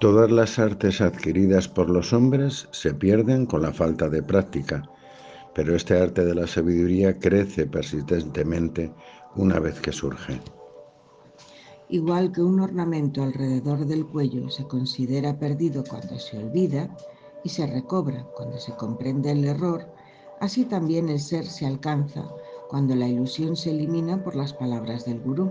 Todas las artes adquiridas por los hombres se pierden con la falta de práctica, pero este arte de la sabiduría crece persistentemente una vez que surge. Igual que un ornamento alrededor del cuello se considera perdido cuando se olvida y se recobra cuando se comprende el error, así también el ser se alcanza cuando la ilusión se elimina por las palabras del gurú.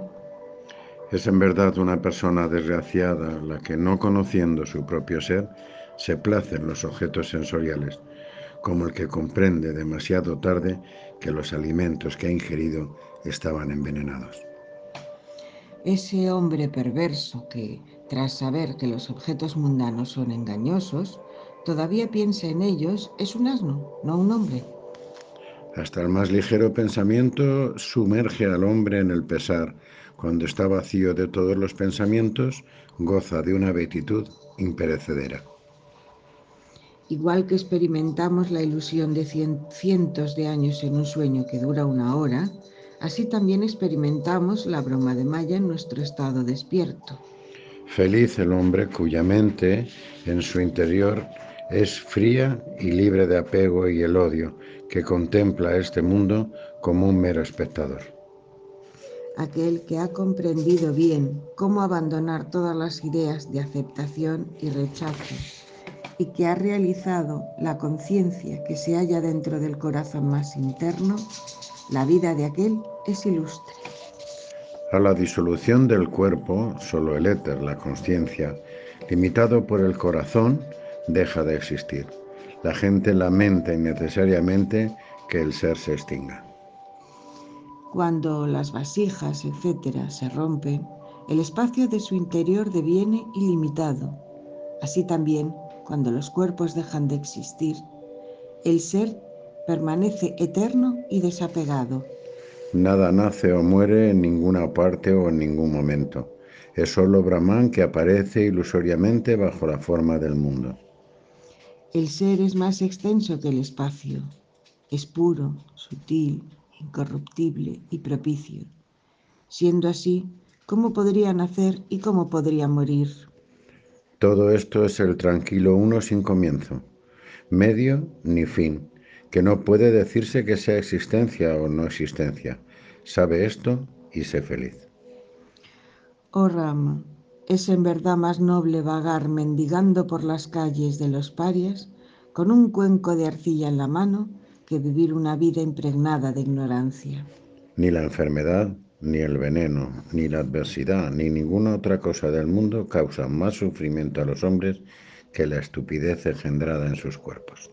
Es en verdad una persona desgraciada la que no conociendo su propio ser se place en los objetos sensoriales, como el que comprende demasiado tarde que los alimentos que ha ingerido estaban envenenados. Ese hombre perverso que, tras saber que los objetos mundanos son engañosos, todavía piensa en ellos, es un asno, no un hombre. Hasta el más ligero pensamiento sumerge al hombre en el pesar. Cuando está vacío de todos los pensamientos, goza de una beatitud imperecedera. Igual que experimentamos la ilusión de cientos de años en un sueño que dura una hora, así también experimentamos la broma de Maya en nuestro estado despierto. Feliz el hombre cuya mente en su interior es fría y libre de apego y el odio, que contempla este mundo como un mero espectador. Aquel que ha comprendido bien cómo abandonar todas las ideas de aceptación y rechazo y que ha realizado la conciencia que se halla dentro del corazón más interno, la vida de aquel es ilustre. A la disolución del cuerpo, solo el éter, la conciencia, limitado por el corazón, deja de existir. La gente lamenta innecesariamente que el ser se extinga. Cuando las vasijas, etcétera, se rompen, el espacio de su interior deviene ilimitado. Así también, cuando los cuerpos dejan de existir, el ser permanece eterno y desapegado. Nada nace o muere en ninguna parte o en ningún momento. Es solo Brahman que aparece ilusoriamente bajo la forma del mundo. El ser es más extenso que el espacio. Es puro, sutil, incorruptible y propicio. Siendo así, ¿cómo podría nacer y cómo podría morir? Todo esto es el tranquilo uno sin comienzo, medio ni fin, que no puede decirse que sea existencia o no existencia. Sabe esto y sé feliz. Oh Rama, es en verdad más noble vagar mendigando por las calles de los parias con un cuenco de arcilla en la mano que vivir una vida impregnada de ignorancia. Ni la enfermedad, ni el veneno, ni la adversidad, ni ninguna otra cosa del mundo causa más sufrimiento a los hombres que la estupidez engendrada en sus cuerpos.